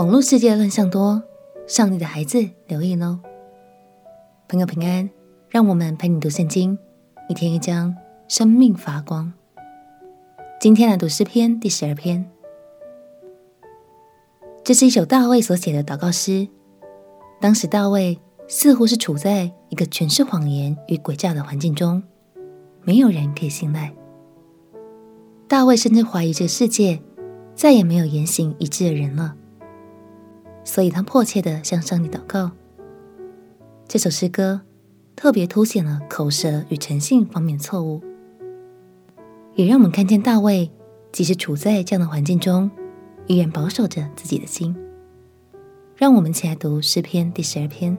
网络世界乱象多，上帝的孩子留意喽。朋友平安，让我们陪你读圣经，一天一章，生命发光。今天来读诗篇第十二篇，这是一首大卫所写的祷告诗。当时大卫似乎是处在一个全是谎言与诡诈的环境中，没有人可以信赖。大卫甚至怀疑这世界再也没有言行一致的人了，所以他迫切的向上帝祷告。这首诗歌特别凸显了口舌与诚信方面的错误，也让我们看见大卫即使处在这样的环境中，依然保守着自己的心。让我们一起来读诗篇第十二篇。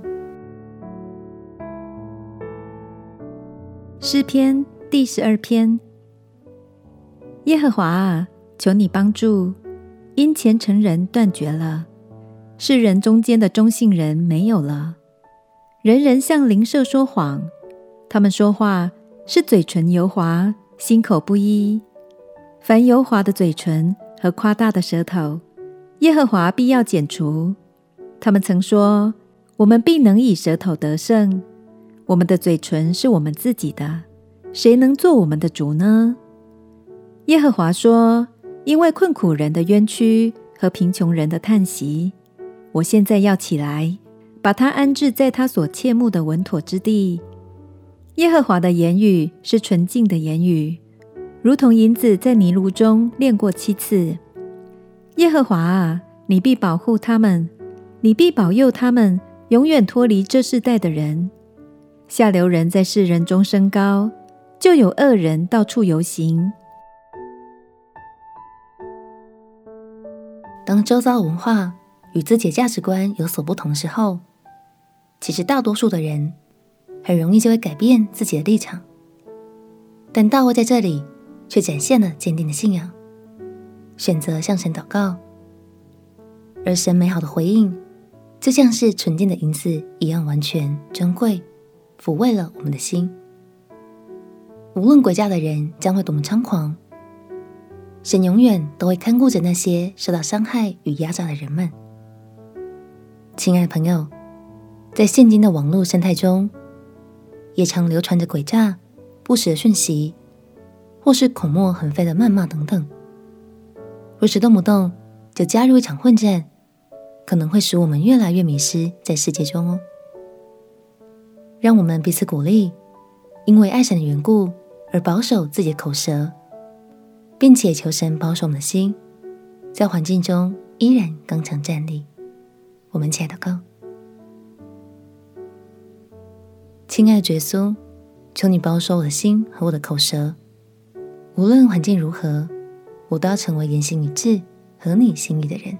诗篇第十二篇。耶和华啊，求你帮助！因虔诚人断绝了，世人中间的中性人没有了。人人向邻舍说谎，他们说话是嘴唇油滑，心口不一。凡油滑的嘴唇和夸大的舌头，耶和华必要剪除。他们曾说：“我们必能以舌头得胜。”我们的嘴唇是我们自己的，谁能做我们的主呢？耶和华说：“因为困苦人的冤屈和贫穷人的叹息，我现在要起来，把他安置在他所切慕的稳妥之地。耶和华的言语是纯净的言语，如同银子在泥炉中炼过七次。耶和华啊，你必保护他们，你必保佑他们，永远脱离这世代的人。下流人在世人中升高，就有恶人到处游行。”当周遭文化与自己的价值观有所不同的时候，其实大多数的人很容易就会改变自己的立场。但大卫在这里却展现了坚定的信仰，选择向神祷告，而神美好的回应就像是纯净的银子一样完全珍贵，抚慰了我们的心。无论诡诈的人将会多么猖狂。神永远都会看顾着那些受到伤害与压榨的人们。亲爱的朋友，在现今的网络生态中，也常流传着诡诈、不实的讯息，或是口沫横飞的谩骂等等。若是动不动就加入一场混战，可能会使我们越来越迷失在世界中哦。让我们彼此鼓励，因为爱神的缘故而保守自己的口舌。并且求神保守我们的心，在环境中依然刚强站立。我们亲爱的哥，亲爱的耶稣，求你保守我的心和我的口舌，无论环境如何，我都要成为言行一致、合你心意的人。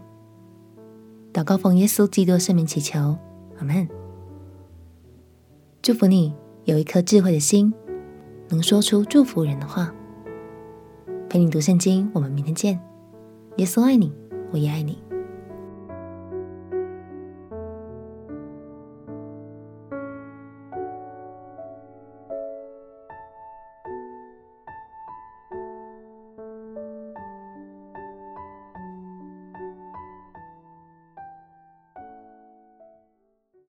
祷告奉耶稣基督圣名祈求，阿门。祝福你有一颗智慧的心，能说出祝福人的话。陪你读圣经，我们明天见。耶稣爱你，我也爱你。